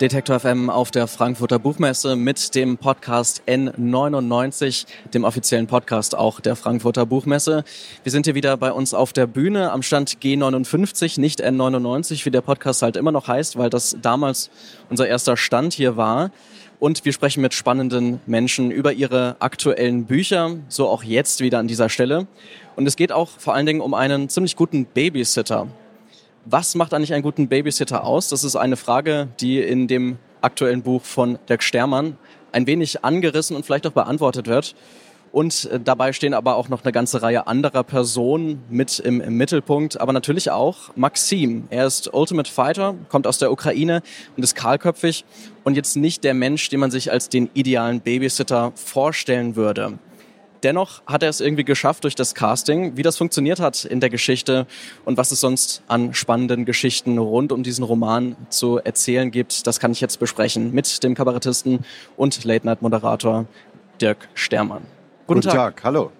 Detektor FM auf der Frankfurter Buchmesse mit dem Podcast N99, dem offiziellen Podcast auch der Frankfurter Buchmesse. Wir sind hier wieder bei uns auf der Bühne am Stand G59, nicht N99, wie der Podcast halt immer noch heißt, weil das damals unser erster Stand hier war. Und wir sprechen mit spannenden Menschen über ihre aktuellen Bücher, so auch jetzt wieder an dieser Stelle. Und es geht auch vor allen Dingen um einen ziemlich guten Babysitter. Was macht eigentlich einen guten Babysitter aus? Das ist eine Frage, die in dem aktuellen Buch von Dirk Stermann ein wenig angerissen und vielleicht auch beantwortet wird. Und äh, dabei stehen aber auch noch eine ganze Reihe anderer Personen mit im, im, Mittelpunkt, aber natürlich auch Maxim. Er ist Ultimate Fighter, kommt aus der Ukraine und ist kahlköpfig und jetzt nicht der Mensch, den man sich als den idealen Babysitter vorstellen würde. Dennoch hat er es irgendwie geschafft durch das Casting. Wie das funktioniert hat in der Geschichte und was es sonst an spannenden Geschichten rund um diesen Roman zu erzählen gibt, das kann ich jetzt besprechen mit dem Kabarettisten und Late-Night-Moderator Dirk Stermann. Guten, Guten Tag. Tag, hallo.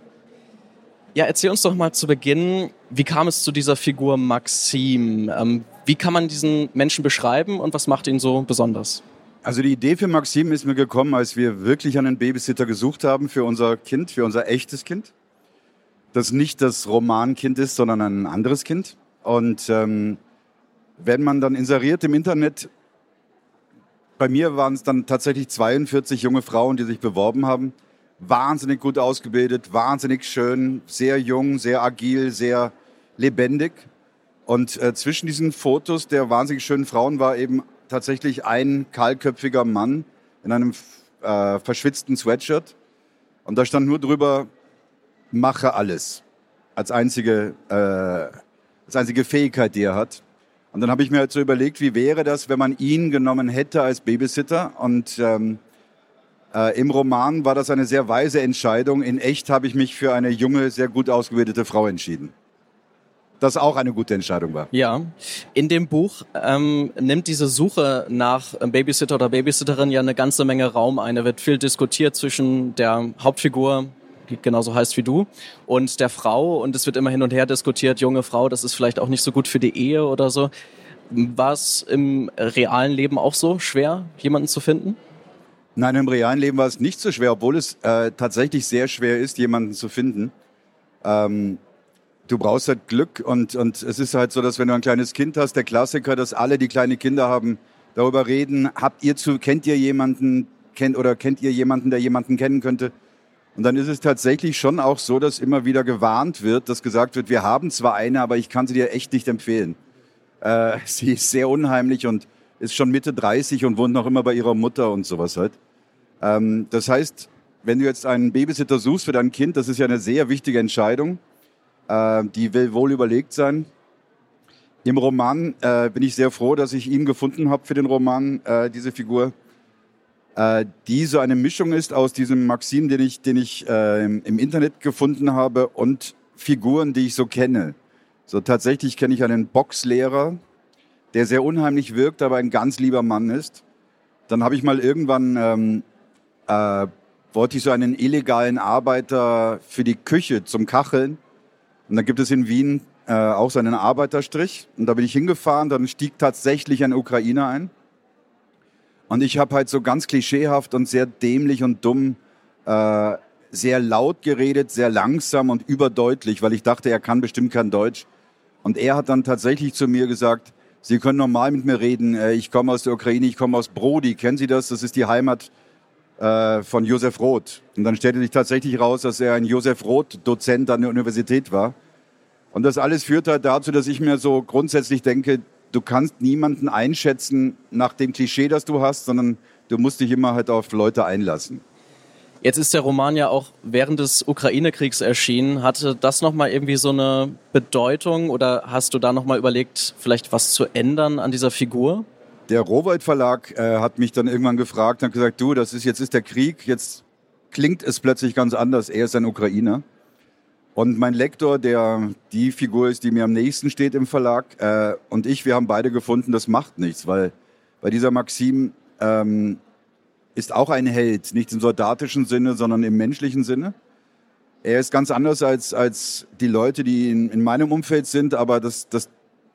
Ja, erzähl uns doch mal zu Beginn, wie kam es zu dieser Figur Maxim? Ähm, wie kann man diesen Menschen beschreiben und was macht ihn so besonders? Also die Idee für Maxim ist mir gekommen, als wir wirklich einen Babysitter gesucht haben für unser Kind, für unser echtes Kind. Das nicht das Romankind ist, sondern ein anderes Kind. Und ähm, wenn man dann inseriert im Internet, bei mir waren es dann tatsächlich 42 junge Frauen, die sich beworben haben. Wahnsinnig gut ausgebildet, wahnsinnig schön, sehr jung, sehr agil, sehr lebendig. Und äh, zwischen diesen Fotos der wahnsinnig schönen Frauen war eben tatsächlich ein kahlköpfiger Mann in einem äh, verschwitzten Sweatshirt. Und da stand nur drüber, mache alles. Als einzige, äh, als einzige Fähigkeit, die er hat. Und dann habe ich mir halt so überlegt, wie wäre das, wenn man ihn genommen hätte als Babysitter. Und ähm, äh, im Roman war das eine sehr weise Entscheidung. In echt habe ich mich für eine junge, sehr gut ausgebildete Frau entschieden das auch eine gute Entscheidung war. Ja, in dem Buch ähm, nimmt diese Suche nach Babysitter oder Babysitterin ja eine ganze Menge Raum ein. Da wird viel diskutiert zwischen der Hauptfigur, die genauso heißt wie du, und der Frau. Und es wird immer hin und her diskutiert, junge Frau, das ist vielleicht auch nicht so gut für die Ehe oder so. War es im realen Leben auch so schwer, jemanden zu finden? Nein, im realen Leben war es nicht so schwer, obwohl es äh, tatsächlich sehr schwer ist, jemanden zu finden. Ähm, du brauchst halt Glück und, und es ist halt so, dass wenn du ein kleines Kind hast, der Klassiker, dass alle, die kleine Kinder haben, darüber reden, habt ihr zu, kennt ihr jemanden, kennt oder kennt ihr jemanden, der jemanden kennen könnte? Und dann ist es tatsächlich schon auch so, dass immer wieder gewarnt wird, dass gesagt wird, wir haben zwar eine, aber ich kann sie dir echt nicht empfehlen. Äh, sie ist sehr unheimlich und ist schon Mitte 30 und wohnt noch immer bei ihrer Mutter und sowas halt. Ähm, das heißt, wenn du jetzt einen Babysitter suchst für dein Kind, das ist ja eine sehr wichtige Entscheidung. Äh, die will wohl überlegt sein. Im Roman äh, bin ich sehr froh, dass ich ihn gefunden habe für den Roman, äh, diese Figur, äh, die so eine Mischung ist aus diesem Maxim, den ich, den ich äh, im, im, Internet gefunden habe, und Figuren, die ich so kenne. So tatsächlich kenne ich einen Boxlehrer, der sehr unheimlich wirkt, aber ein ganz lieber Mann ist. Dann habe ich mal irgendwann ähm, äh, wollte ich so einen illegalen Arbeiter für die Küche zum Kacheln und dann gibt es in Wien äh, auch so einen Arbeiterstrich. Und da bin ich hingefahren, dann stieg tatsächlich ein Ukrainer ein. Und ich habe halt so ganz klischeehaft und sehr dämlich und dumm äh, sehr laut geredet, sehr langsam und überdeutlich, weil ich dachte, er kann bestimmt kein Deutsch. Und er hat dann tatsächlich zu mir gesagt, Sie können normal mit mir reden. Äh, ich komme aus der Ukraine, ich komme aus Brody. Kennen Sie das? Das ist die Heimat äh, von Josef Roth. Und dann stellte sich tatsächlich raus, dass er ein Josef Roth-Dozent an der Universität war. Und das alles führt halt dazu, dass ich mir so grundsätzlich denke, du kannst niemanden einschätzen nach dem Klischee, das du hast, sondern du musst dich immer halt auf Leute einlassen. Jetzt ist der Roman ja auch während des Ukraine-Kriegs erschienen. Hatte das nochmal irgendwie so eine Bedeutung oder hast du da nochmal überlegt, vielleicht was zu ändern an dieser Figur? Der Rowold Verlag äh, hat mich dann irgendwann gefragt und gesagt, du, das ist jetzt ist der Krieg, jetzt klingt es plötzlich ganz anders. Er ist ein Ukrainer. Und mein Lektor, der die Figur ist, die mir am nächsten steht im Verlag, äh, und ich, wir haben beide gefunden, das macht nichts, weil bei dieser Maxim, ähm, ist auch ein Held, nicht im soldatischen Sinne, sondern im menschlichen Sinne. Er ist ganz anders als, als die Leute, die in, in meinem Umfeld sind, aber das, das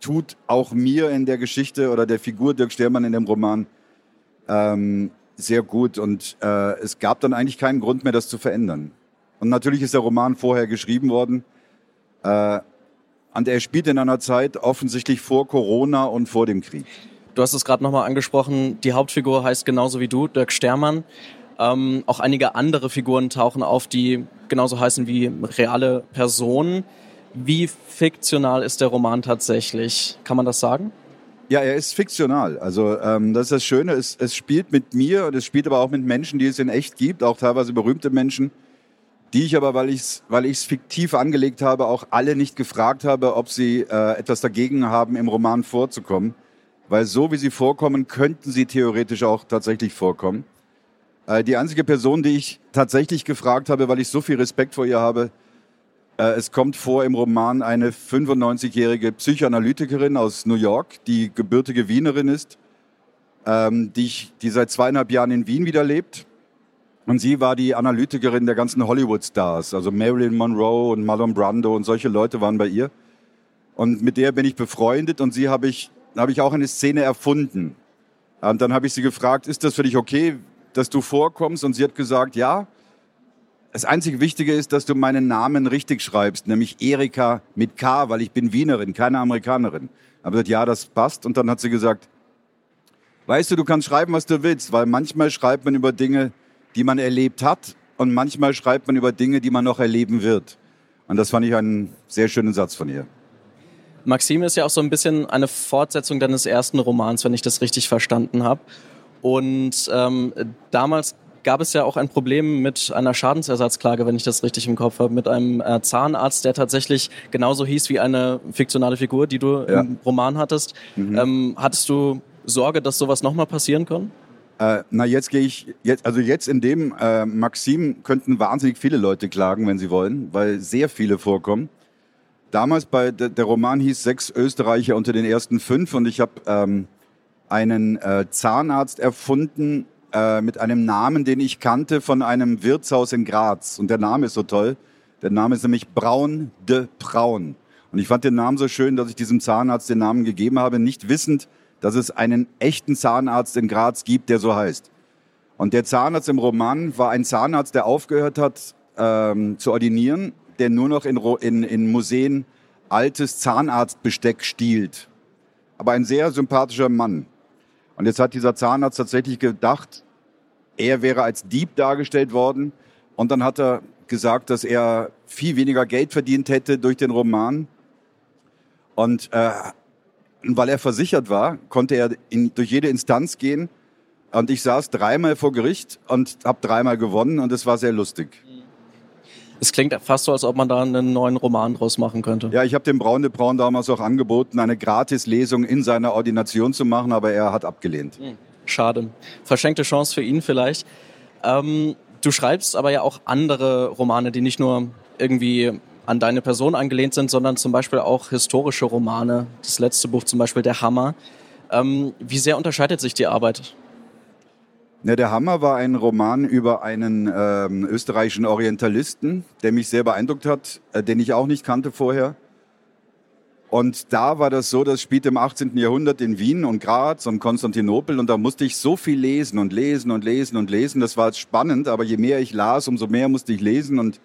tut auch mir in der Geschichte oder der Figur Dirk Stermann in dem Roman ähm, sehr gut. Und äh, es gab dann eigentlich keinen Grund mehr, das zu verändern. Und natürlich ist der Roman vorher geschrieben worden. Äh, und er spielt in einer Zeit offensichtlich vor Corona und vor dem Krieg. Du hast es gerade nochmal angesprochen, die Hauptfigur heißt genauso wie du, Dirk Stermann. Ähm, auch einige andere Figuren tauchen auf, die genauso heißen wie reale Personen. Wie fiktional ist der Roman tatsächlich? Kann man das sagen? Ja, er ist fiktional. Also ähm, das ist das Schöne. Es, es spielt mit mir und es spielt aber auch mit Menschen, die es in echt gibt, auch teilweise berühmte Menschen, die ich aber, weil ich es weil ich's fiktiv angelegt habe, auch alle nicht gefragt habe, ob sie äh, etwas dagegen haben, im Roman vorzukommen. Weil so wie sie vorkommen, könnten sie theoretisch auch tatsächlich vorkommen. Äh, die einzige Person, die ich tatsächlich gefragt habe, weil ich so viel Respekt vor ihr habe, es kommt vor im Roman eine 95-jährige Psychoanalytikerin aus New York, die gebürtige Wienerin ist, ähm, die, ich, die seit zweieinhalb Jahren in Wien wieder lebt. Und sie war die Analytikerin der ganzen Hollywood-Stars, also Marilyn Monroe und Marlon Brando und solche Leute waren bei ihr. Und mit der bin ich befreundet und sie habe ich, habe ich auch eine Szene erfunden. Und dann habe ich sie gefragt, ist das für dich okay, dass du vorkommst? Und sie hat gesagt, ja. Das einzige Wichtige ist, dass du meinen Namen richtig schreibst, nämlich Erika mit K, weil ich bin Wienerin, keine Amerikanerin. Aber ja, das passt. Und dann hat sie gesagt, weißt du, du kannst schreiben, was du willst, weil manchmal schreibt man über Dinge, die man erlebt hat und manchmal schreibt man über Dinge, die man noch erleben wird. Und das fand ich einen sehr schönen Satz von ihr. Maxime ist ja auch so ein bisschen eine Fortsetzung deines ersten Romans, wenn ich das richtig verstanden habe. Und ähm, damals gab es ja auch ein Problem mit einer Schadensersatzklage, wenn ich das richtig im Kopf habe, mit einem äh, Zahnarzt, der tatsächlich genauso hieß wie eine fiktionale Figur, die du ja. im Roman hattest. Mhm. Ähm, hattest du Sorge, dass sowas nochmal passieren kann? Äh, na, jetzt gehe ich, jetzt, also jetzt in dem äh, Maxim könnten wahnsinnig viele Leute klagen, wenn sie wollen, weil sehr viele vorkommen. Damals bei, der Roman hieß Sechs Österreicher unter den ersten fünf und ich habe ähm, einen äh, Zahnarzt erfunden, äh, mit einem Namen, den ich kannte von einem Wirtshaus in Graz. Und der Name ist so toll. Der Name ist nämlich Braun de Braun. Und ich fand den Namen so schön, dass ich diesem Zahnarzt den Namen gegeben habe, nicht wissend, dass es einen echten Zahnarzt in Graz gibt, der so heißt. Und der Zahnarzt im Roman war ein Zahnarzt, der aufgehört hat ähm, zu ordinieren, der nur noch in, in, in Museen altes Zahnarztbesteck stiehlt. Aber ein sehr sympathischer Mann. Und jetzt hat dieser Zahnarzt tatsächlich gedacht, er wäre als Dieb dargestellt worden. Und dann hat er gesagt, dass er viel weniger Geld verdient hätte durch den Roman. Und äh, weil er versichert war, konnte er in, durch jede Instanz gehen. Und ich saß dreimal vor Gericht und habe dreimal gewonnen und es war sehr lustig. Es klingt fast so, als ob man da einen neuen Roman draus machen könnte. Ja, ich habe dem Braun de Braun damals auch angeboten, eine Gratislesung in seiner Ordination zu machen, aber er hat abgelehnt. Hm. Schade. Verschenkte Chance für ihn vielleicht. Ähm, du schreibst aber ja auch andere Romane, die nicht nur irgendwie an deine Person angelehnt sind, sondern zum Beispiel auch historische Romane. Das letzte Buch zum Beispiel Der Hammer. Ähm, wie sehr unterscheidet sich die Arbeit? Ja, der Hammer war ein Roman über einen ähm, österreichischen Orientalisten, der mich sehr beeindruckt hat, äh, den ich auch nicht kannte vorher. Und da war das so, das spielte im 18. Jahrhundert in Wien und Graz und Konstantinopel und da musste ich so viel lesen und lesen und lesen und lesen. Das war spannend, aber je mehr ich las, umso mehr musste ich lesen und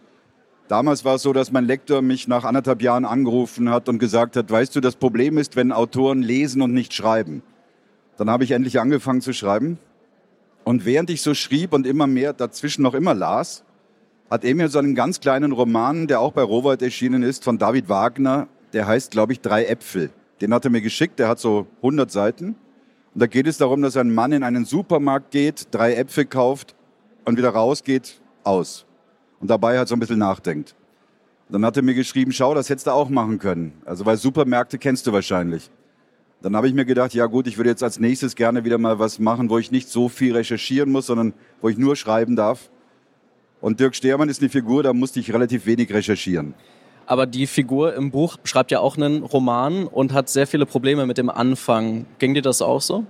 damals war es so, dass mein Lektor mich nach anderthalb Jahren angerufen hat und gesagt hat, weißt du, das Problem ist, wenn Autoren lesen und nicht schreiben. Dann habe ich endlich angefangen zu schreiben und während ich so schrieb und immer mehr dazwischen noch immer las, hat mir so einen ganz kleinen Roman, der auch bei Rowold erschienen ist, von David Wagner der heißt, glaube ich, Drei Äpfel. Den hat er mir geschickt, der hat so 100 Seiten. Und da geht es darum, dass ein Mann in einen Supermarkt geht, drei Äpfel kauft und wieder rausgeht, aus. Und dabei halt so ein bisschen nachdenkt. Und dann hat er mir geschrieben, schau, das hättest du auch machen können. Also, weil Supermärkte kennst du wahrscheinlich. Dann habe ich mir gedacht, ja gut, ich würde jetzt als nächstes gerne wieder mal was machen, wo ich nicht so viel recherchieren muss, sondern wo ich nur schreiben darf. Und Dirk Stermann ist eine Figur, da musste ich relativ wenig recherchieren aber die Figur im Buch schreibt ja auch einen Roman und hat sehr viele Probleme mit dem Anfang. Ging dir das auch so?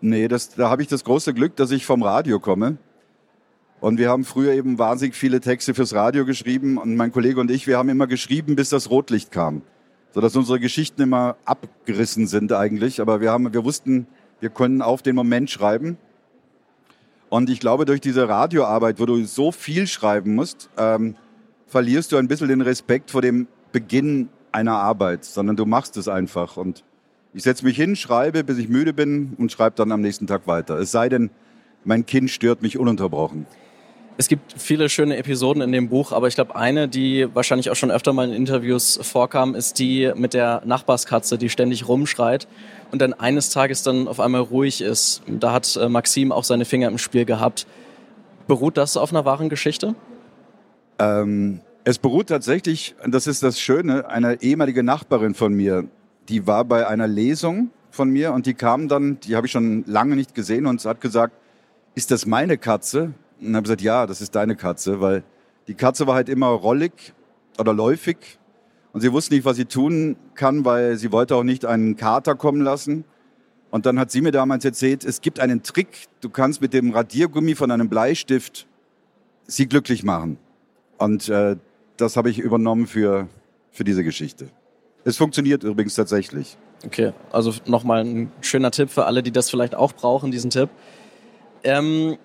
Nee, das, da habe ich das große Glück, dass ich vom Radio komme. Und wir haben früher eben wahnsinnig viele Texte fürs Radio geschrieben. Und mein Kollege und ich, wir haben immer geschrieben, bis das Rotlicht kam. Sodass unsere Geschichten immer abgerissen sind eigentlich. Aber wir, haben, wir wussten, wir können auf den Moment schreiben. Und ich glaube, durch diese Radioarbeit, wo du so viel schreiben musst, ähm, verlierst du ein bisschen den Respekt vor dem Beginn einer Arbeit, sondern du machst es einfach. Und ich setze mich hin, schreibe, bis ich müde bin und schreibe dann am nächsten Tag weiter. Es sei denn, mein Kind stört mich ununterbrochen. Es gibt viele schöne Episoden in dem Buch, aber ich glaube, eine, die wahrscheinlich auch schon öfter mal in Interviews vorkam, ist die mit der Nachbarskatze, die ständig rumschreit und dann eines Tages dann auf einmal ruhig ist. Da hat äh, Maxim auch seine Finger im Spiel gehabt. Beruht das auf einer wahren Geschichte? Ähm, es beruht tatsächlich, das ist das Schöne, eine ehemalige Nachbarin von mir, die war bei einer Lesung von mir und die kam dann, die habe ich schon lange nicht gesehen und hat gesagt, ist das meine Katze? Und habe gesagt, ja, das ist deine Katze, weil die Katze war halt immer rollig oder läufig und sie wusste nicht, was sie tun kann, weil sie wollte auch nicht einen Kater kommen lassen. Und dann hat sie mir damals erzählt, es gibt einen Trick, du kannst mit dem Radiergummi von einem Bleistift sie glücklich machen. Und äh, das habe ich übernommen für, für diese Geschichte. Es funktioniert übrigens tatsächlich. Okay, also nochmal ein schöner Tipp für alle, die das vielleicht auch brauchen, diesen Tipp. Ähm,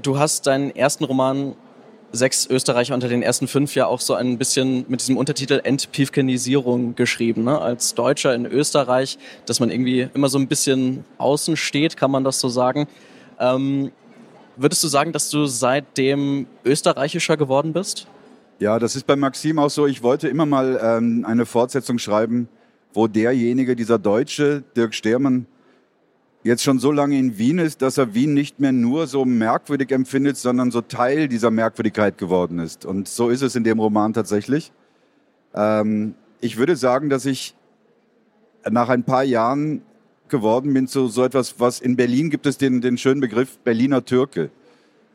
du hast deinen ersten Roman Sechs Österreicher unter den ersten fünf ja auch so ein bisschen mit diesem Untertitel Entpiefkenisierung geschrieben, ne? als Deutscher in Österreich, dass man irgendwie immer so ein bisschen außen steht, kann man das so sagen. Ähm, würdest du sagen, dass du seitdem österreichischer geworden bist? Ja, das ist bei Maxim auch so. Ich wollte immer mal ähm, eine Fortsetzung schreiben, wo derjenige, dieser Deutsche, Dirk Stermann, jetzt schon so lange in Wien ist, dass er Wien nicht mehr nur so merkwürdig empfindet, sondern so Teil dieser Merkwürdigkeit geworden ist. Und so ist es in dem Roman tatsächlich. Ähm, ich würde sagen, dass ich nach ein paar Jahren geworden bin zu so etwas, was in Berlin gibt es den, den schönen Begriff Berliner Türke.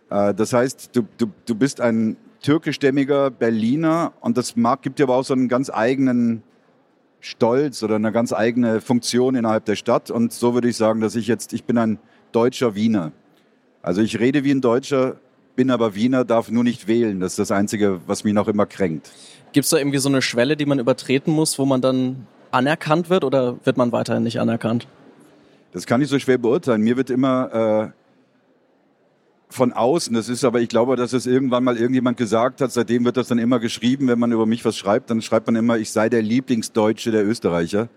Äh, das heißt, du, du, du bist ein türkischstämmiger Berliner und das mag, gibt dir aber auch so einen ganz eigenen Stolz oder eine ganz eigene Funktion innerhalb der Stadt. Und so würde ich sagen, dass ich jetzt, ich bin ein deutscher Wiener. Also ich rede wie ein Deutscher, bin aber Wiener, darf nur nicht wählen. Das ist das Einzige, was mich noch immer kränkt. Gibt es da irgendwie so eine Schwelle, die man übertreten muss, wo man dann anerkannt wird oder wird man weiterhin nicht anerkannt? Das kann ich so schwer beurteilen. Mir wird immer äh, von außen. Das ist aber, ich glaube, dass es irgendwann mal irgendjemand gesagt hat. Seitdem wird das dann immer geschrieben. Wenn man über mich was schreibt, dann schreibt man immer, ich sei der Lieblingsdeutsche der Österreicher.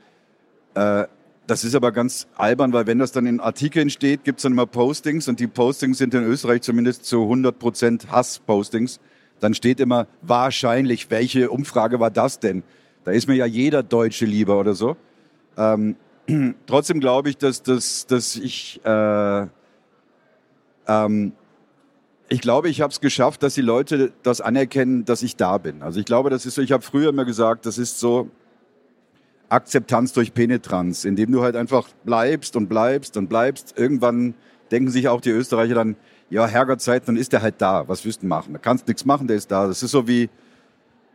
Äh, das ist aber ganz albern, weil wenn das dann in Artikeln steht, gibt es dann immer Postings und die Postings sind in Österreich zumindest zu 100 Prozent Hass-Postings. Dann steht immer wahrscheinlich, welche Umfrage war das denn? Da ist mir ja jeder Deutsche lieber oder so. Ähm, trotzdem glaube ich, dass, dass, dass ich äh, ähm, ich glaube, ich habe es geschafft, dass die Leute das anerkennen, dass ich da bin. Also ich glaube, das ist so, ich habe früher immer gesagt, das ist so Akzeptanz durch Penetranz, indem du halt einfach bleibst und bleibst und bleibst. Irgendwann denken sich auch die Österreicher dann, ja, Herrgottzeit, dann ist der halt da. Was wirst du machen? Da kannst nichts machen, der ist da. Das ist so wie,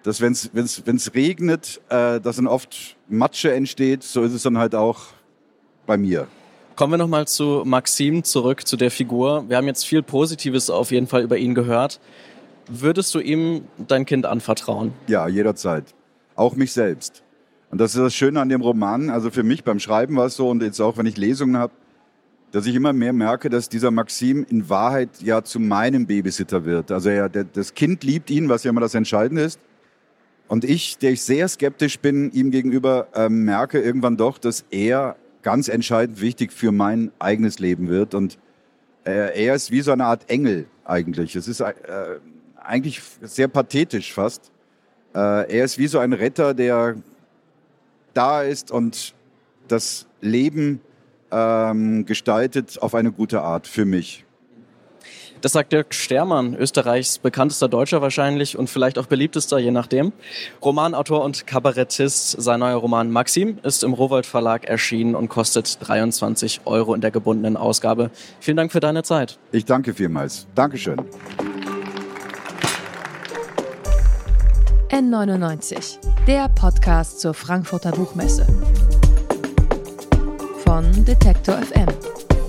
dass wenn es regnet, äh, dass dann oft Matsche entsteht, so ist es dann halt auch bei mir. Kommen wir nochmal zu Maxim zurück, zu der Figur. Wir haben jetzt viel Positives auf jeden Fall über ihn gehört. Würdest du ihm dein Kind anvertrauen? Ja, jederzeit. Auch mich selbst. Und das ist das Schöne an dem Roman. Also für mich beim Schreiben war es so und jetzt auch, wenn ich Lesungen habe, dass ich immer mehr merke, dass dieser Maxim in Wahrheit ja zu meinem Babysitter wird. Also er, der, das Kind liebt ihn, was ja immer das Entscheidende ist. Und ich, der ich sehr skeptisch bin ihm gegenüber, äh, merke irgendwann doch, dass er ganz entscheidend wichtig für mein eigenes Leben wird. Und äh, er ist wie so eine Art Engel eigentlich. Es ist äh, eigentlich sehr pathetisch fast. Äh, er ist wie so ein Retter, der da ist und das Leben ähm, gestaltet auf eine gute Art für mich. Das sagt Dirk Stermann, Österreichs bekanntester Deutscher wahrscheinlich und vielleicht auch beliebtester, je nachdem. Romanautor und Kabarettist. Sein neuer Roman Maxim ist im Rowold Verlag erschienen und kostet 23 Euro in der gebundenen Ausgabe. Vielen Dank für deine Zeit. Ich danke vielmals. Dankeschön. N99, der Podcast zur Frankfurter Buchmesse. Von Detektor FM